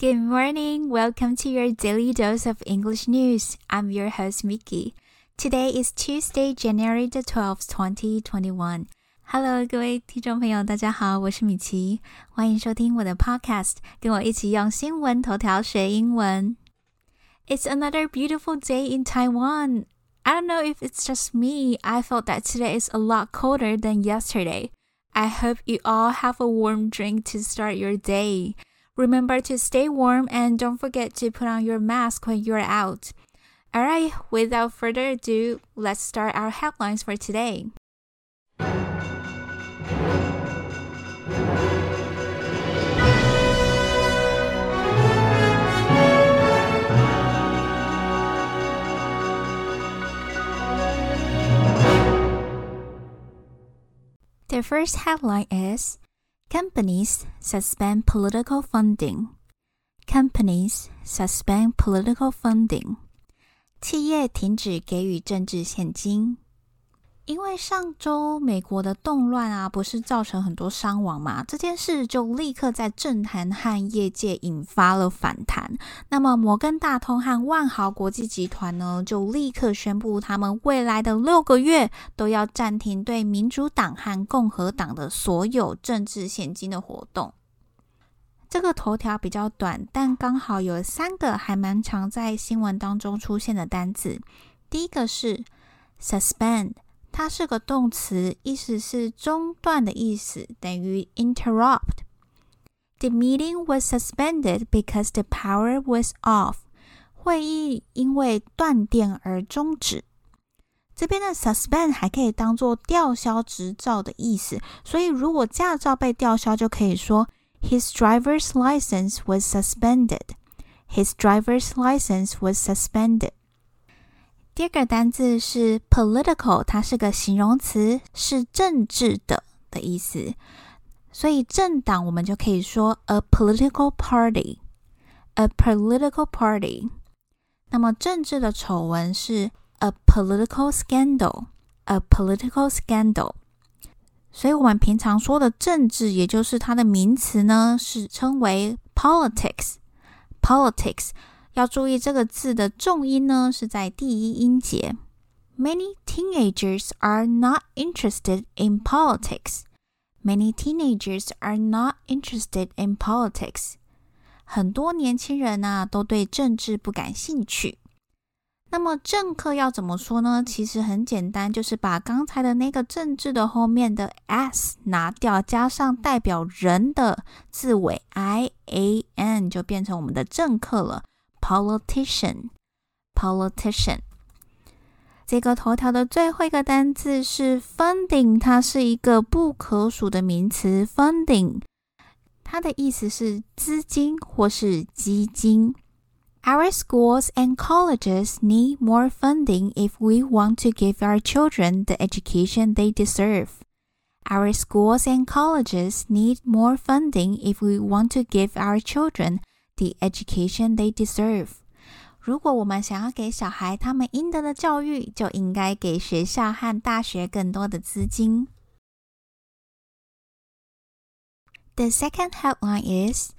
Good morning. Welcome to your daily dose of English news. I'm your host, Mickey. Today is Tuesday, January the 12th, 2021. Hello，各位听众朋友，大家好，我是米奇，欢迎收听我的 Podcast，跟我一起用新闻头条学英文。It's another beautiful day in Taiwan. I don't know if it's just me. I felt that today is a lot colder than yesterday. I hope you all have a warm drink to start your day. Remember to stay warm and don't forget to put on your mask when you're out. Alright, without further ado, let's start our headlines for today. The first headline is Companies suspend political funding. Companies suspend political funding. 企业停止给予政治现金。 因为上周美国的动乱啊，不是造成很多伤亡嘛？这件事就立刻在政坛和业界引发了反弹。那么摩根大通和万豪国际集团呢，就立刻宣布，他们未来的六个月都要暂停对民主党和共和党的所有政治现金的活动。这个头条比较短，但刚好有三个还蛮常在新闻当中出现的单字。第一个是 suspend。它是个动词，意思是中断的意思，等于 interrupt。The meeting was suspended because the power was off。会议因为断电而终止。这边的 suspend 还可以当做吊销执照的意思，所以如果驾照被吊销，就可以说 His driver's license was suspended. His driver's license was suspended. 第二个单字是 political，它是个形容词，是政治的的意思。所以政党我们就可以说 a political party，a political party。那么政治的丑闻是 a political scandal，a political scandal。所以我们平常说的政治，也就是它的名词呢，是称为 politics，politics。要注意这个字的重音呢，是在第一音节。Many teenagers are not interested in politics. Many teenagers are not interested in politics. 很多年轻人啊，都对政治不感兴趣。那么政客要怎么说呢？其实很简单，就是把刚才的那个政治的后面的 s 拿掉，加上代表人的字尾 i a n，就变成我们的政客了。politician，politician。这个头条的最后一个单字是 funding，它是一个不可数的名词。funding，它的意思是资金或是基金。Our schools and colleges need more funding if we want to give our children the education they deserve. Our schools and colleges need more funding if we want to give our children the education they deserve。如果我们想要给小孩他们应得的教育，就应该给学校和大学更多的资金。The second headline is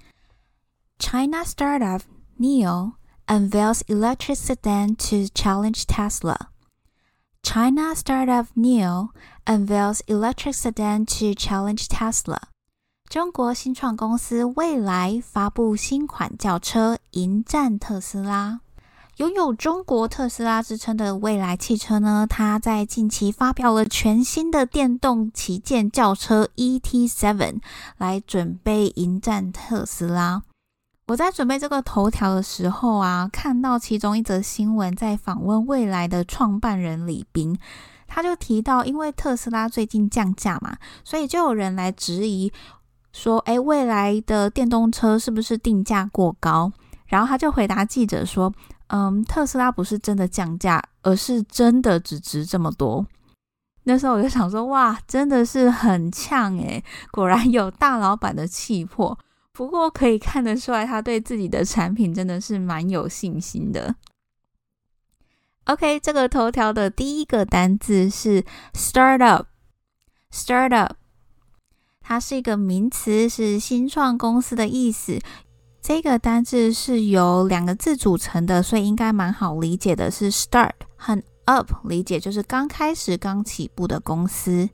China startup NIO unveils electric sedan to challenge Tesla. China startup NIO unveils electric sedan to challenge Tesla. 中国新创公司蔚来发布新款轿车迎战特斯拉。拥有“中国特斯拉”之称的蔚来汽车呢，它在近期发表了全新的电动旗舰轿车 ET7，来准备迎战特斯拉。我在准备这个头条的时候啊，看到其中一则新闻，在访问蔚来的创办人李斌，他就提到，因为特斯拉最近降价嘛，所以就有人来质疑。说：“哎，未来的电动车是不是定价过高？”然后他就回答记者说：“嗯，特斯拉不是真的降价，而是真的只值这么多。”那时候我就想说：“哇，真的是很呛诶，果然有大老板的气魄。”不过可以看得出来，他对自己的产品真的是蛮有信心的。OK，这个头条的第一个单字是 “startup”，“startup”。它是一个名词，是新创公司的意思。这个单字是由两个字组成的，所以应该蛮好理解的，是 start 和 up 理解就是刚开始、刚起步的公司。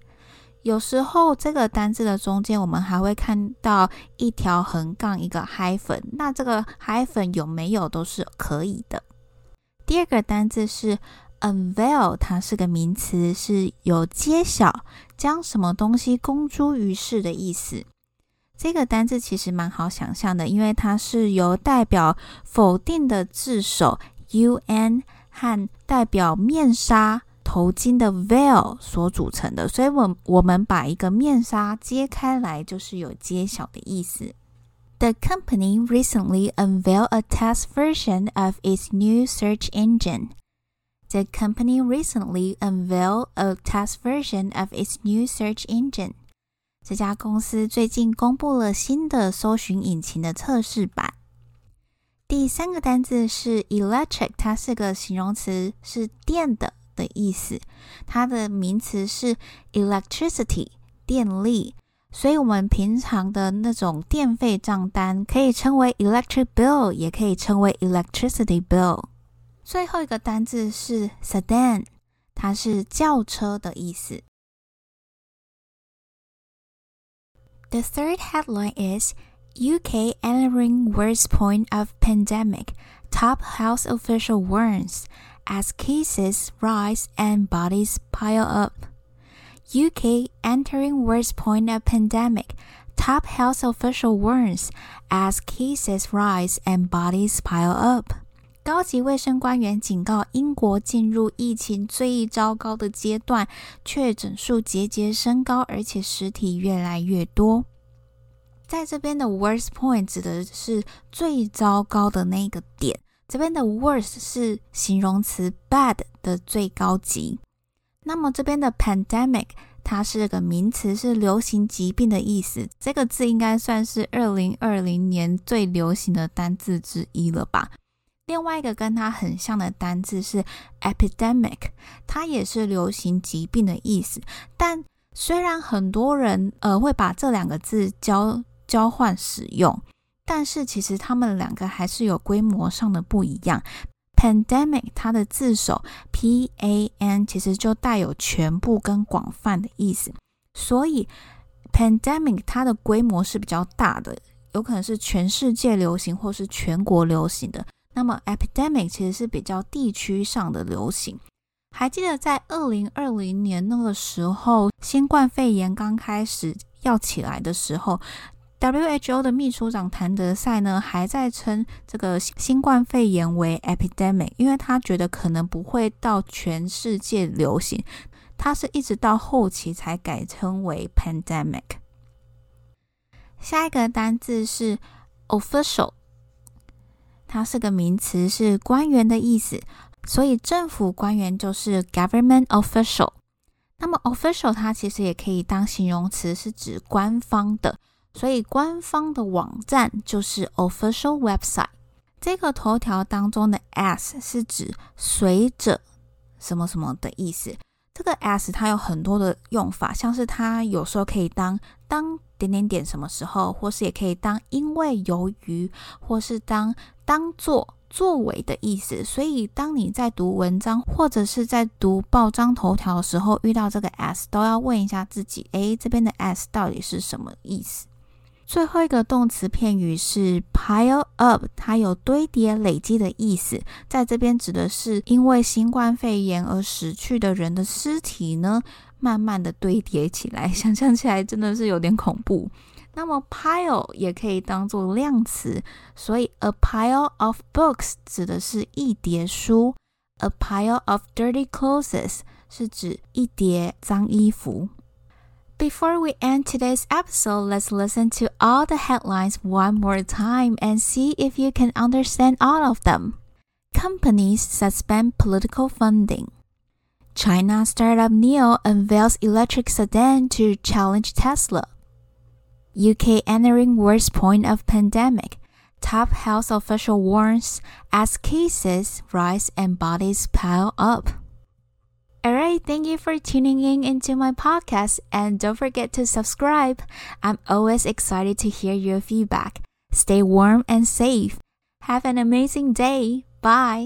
有时候这个单字的中间，我们还会看到一条横杠，一个 hyphen。那这个 hyphen 有没有都是可以的。第二个单字是 unveil，它是个名词，是有揭晓、将什么东西公诸于世的意思。这个单字其实蛮好想象的，因为它是由代表否定的字首 un 和代表面纱头巾的 veil 所组成的，所以，我我们把一个面纱揭开来，就是有揭晓的意思。The company recently unveiled a test version of its new search engine. The company recently unveiled a test version of its new search engine. 这家公司最近公布了新的搜寻引擎的测试版。第三个单字是 electric，它是个形容词，是电的的意思。它的名词是 electricity，电力。所以，我们平常的那种电费账单可以称为 electric bill，也可以称为 electricity bill。 最后一个单字是 sedan，它是轿车的意思。The third headline is UK entering worst point of pandemic. Top health official warns as cases rise and bodies pile up. UK entering worst point of pandemic. Top health official warns as cases rise and bodies pile up. 高级卫生官员警告，英国进入疫情最糟糕的阶段，确诊数节节升高，而且实体越来越多。在这边的 worst point 指的是最糟糕的那个点，这边的 worst 是形容词 bad 的最高级。那么这边的 pandemic 它是个名词，是流行疾病的意思。这个字应该算是二零二零年最流行的单字之一了吧？另外一个跟它很像的单字是 epidemic，它也是流行疾病的意思。但虽然很多人呃会把这两个字交交换使用，但是其实它们两个还是有规模上的不一样。pandemic 它的字首 p a n 其实就带有全部跟广泛的意思，所以 pandemic 它的规模是比较大的，有可能是全世界流行或是全国流行的。那么 epidemic 其实是比较地区上的流行。还记得在二零二零年那个时候，新冠肺炎刚开始要起来的时候，WHO 的秘书长谭德赛呢还在称这个新冠肺炎为 epidemic，因为他觉得可能不会到全世界流行，他是一直到后期才改称为 pandemic。下一个单字是 official。它是个名词，是官员的意思，所以政府官员就是 government official。那么 official 它其实也可以当形容词，是指官方的，所以官方的网站就是 official website。这个头条当中的 as 是指随着什么什么的意思。这个 as 它有很多的用法，像是它有时候可以当当点点点什么时候，或是也可以当因为由于，或是当。当做作为的意思，所以当你在读文章或者是在读报章头条的时候，遇到这个 s，都要问一下自己，诶，这边的 s 到底是什么意思？最后一个动词片语是 pile up，它有堆叠、累积的意思，在这边指的是因为新冠肺炎而死去的人的尸体呢，慢慢的堆叠起来，想象起来真的是有点恐怖。那么 pile 也可以当做量词，所以 a pile of books 指的是一叠书，a pile of dirty clothes 是指一叠脏衣服。Before we end today's episode, let's listen to all the headlines one more time and see if you can understand all of them. Companies suspend political funding. China startup NIO unveils electric sedan to challenge Tesla. UK entering worst point of pandemic. Top health official warns as cases rise and bodies pile up. Alright, thank you for tuning in into my podcast and don't forget to subscribe. I'm always excited to hear your feedback. Stay warm and safe. Have an amazing day. Bye.